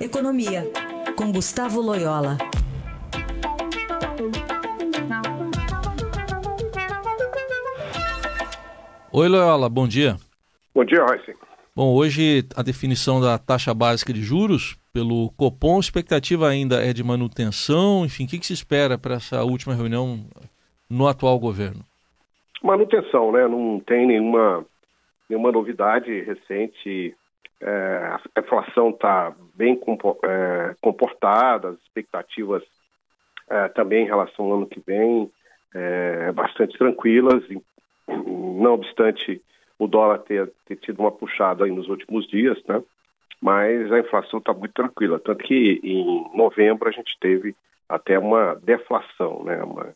Economia, com Gustavo Loyola. Oi, Loyola, bom dia. Bom dia, Royce. Bom, hoje a definição da taxa básica de juros pelo Copom, a expectativa ainda é de manutenção, enfim, o que, que se espera para essa última reunião no atual governo? Manutenção, né? Não tem nenhuma, nenhuma novidade recente. É, a inflação está bem é, comportada, as expectativas é, também em relação ao ano que vem é, bastante tranquilas, não obstante o dólar ter, ter tido uma puxada nos últimos dias, né? Mas a inflação está muito tranquila, tanto que em novembro a gente teve até uma deflação, né? Uma,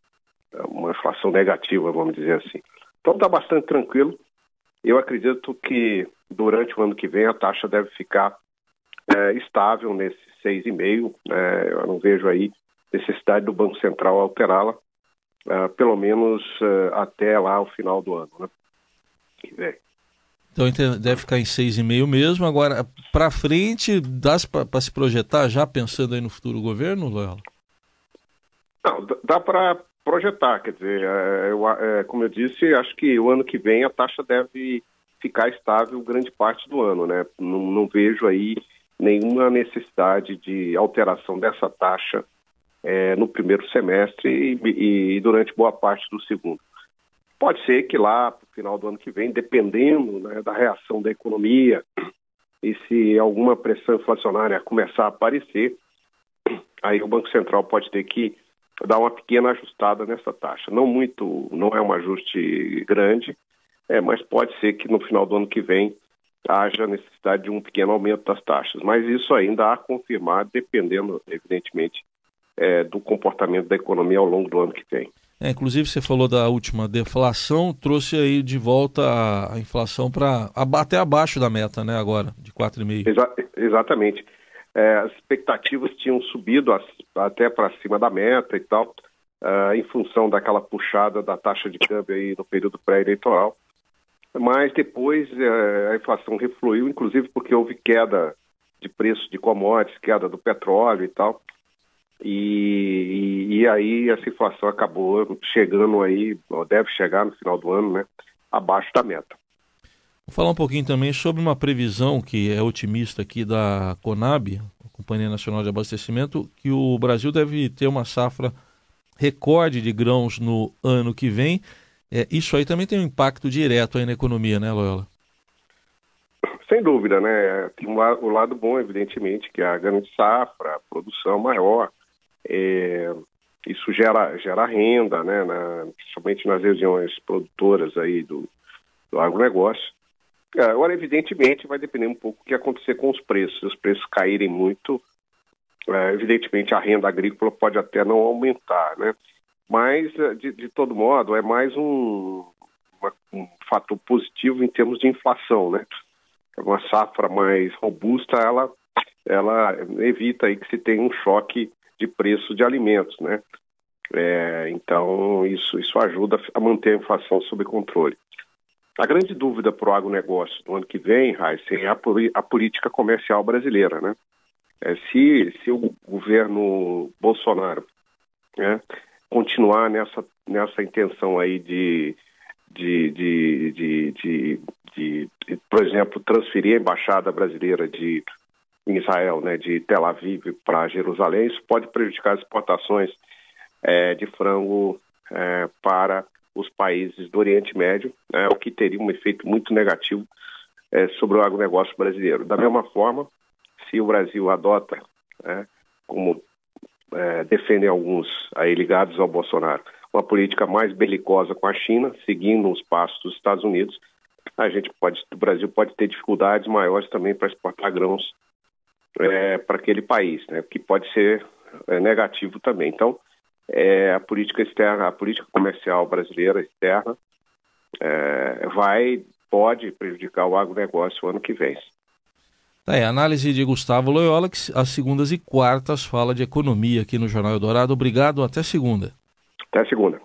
uma inflação negativa, vamos dizer assim. Então está bastante tranquilo. Eu acredito que durante o ano que vem a taxa deve ficar é, estável nesse 6,5. Né? Eu não vejo aí necessidade do Banco Central alterá-la, é, pelo menos é, até lá o final do ano. Né? Que vem. Então deve ficar em 6,5 mesmo. Agora, para frente, dá para se projetar já pensando aí no futuro governo, Loyola? Não, dá para projetar, quer dizer, é, eu, é, como eu disse, acho que o ano que vem a taxa deve ficar estável grande parte do ano, né? Não, não vejo aí nenhuma necessidade de alteração dessa taxa é, no primeiro semestre e, e, durante boa parte do segundo. Pode ser que lá, no final do ano que vem, dependendo né, da reação da economia e se alguma pressão inflacionária começar a aparecer, aí o Banco Central pode ter que dar uma pequena ajustada nessa taxa. Não muito, não é um ajuste grande, é, mas pode ser que no final do ano que vem haja necessidade de um pequeno aumento das taxas. Mas isso ainda a confirmar, dependendo, evidentemente, é, do comportamento da economia ao longo do ano que vem. É, inclusive, você falou da última deflação, trouxe aí de volta a, a inflação para até abaixo da meta, né, agora, de 4,5%. Exa exatamente. É, as expectativas tinham subido até para cima da meta e tal, uh, em função daquela puxada da taxa de câmbio aí no período pré-eleitoral. Mas depois uh, a inflação refluiu, inclusive porque houve queda de preço de commodities, queda do petróleo e tal. E, e, e, aí essa inflação acabou chegando aí, deve chegar no final do ano, né, abaixo da meta. Vou falar um pouquinho também sobre uma previsão que é otimista aqui da Conab, Companhia Nacional de Abastecimento, que o Brasil deve ter uma safra recorde de grãos no ano que vem. É, isso aí também tem um impacto direto aí na economia, né, Loyola? Sem dúvida, né? Tem um o lado bom, evidentemente, que é a grande safra, a produção maior. É, isso gera, gera renda, né? Na, principalmente nas regiões produtoras aí do, do agronegócio. É, agora, evidentemente, vai depender um pouco do que acontecer com os preços. Se os preços caírem muito, é, evidentemente a renda agrícola pode até não aumentar, né? Mas, é, de, de todo modo, é mais um, um fator positivo em termos de inflação, né? Uma safra mais robusta, ela, ela evita aí que se tenha um choque de preço de alimentos, né? É, então, isso, isso ajuda a manter a inflação sob controle. A grande dúvida para o agronegócio no ano que vem, Heisen, é a, a, política comercial brasileira. Né? É, se, se o governo Bolsonaro né, continuar nessa, nessa intenção aí de, de, de, de, de, de, de por exemplo, transferir a embaixada brasileira de, em Israel, né, de Tel Aviv para Jerusalém, isso pode prejudicar as exportações é, de frango é, para os países do Oriente Médio, né, o que teria um efeito muito negativo é, sobre o agronegócio brasileiro. Da mesma forma, se o Brasil adota, né, como é, defendem alguns aí ligados ao Bolsonaro, uma política mais belicosa com a China, seguindo os passos dos Estados Unidos, a gente pode, o Brasil pode ter dificuldades maiores também para exportar grãos é, para aquele país, né, que pode ser é, negativo também. Então, é, a política externa, a política comercial brasileira externa é, vai, pode prejudicar o agronegócio ano que vem. Tá aí, análise de Gustavo Loyola, que às segundas e quartas fala de economia aqui no Jornal Eldorado. Obrigado, até segunda. Até segunda.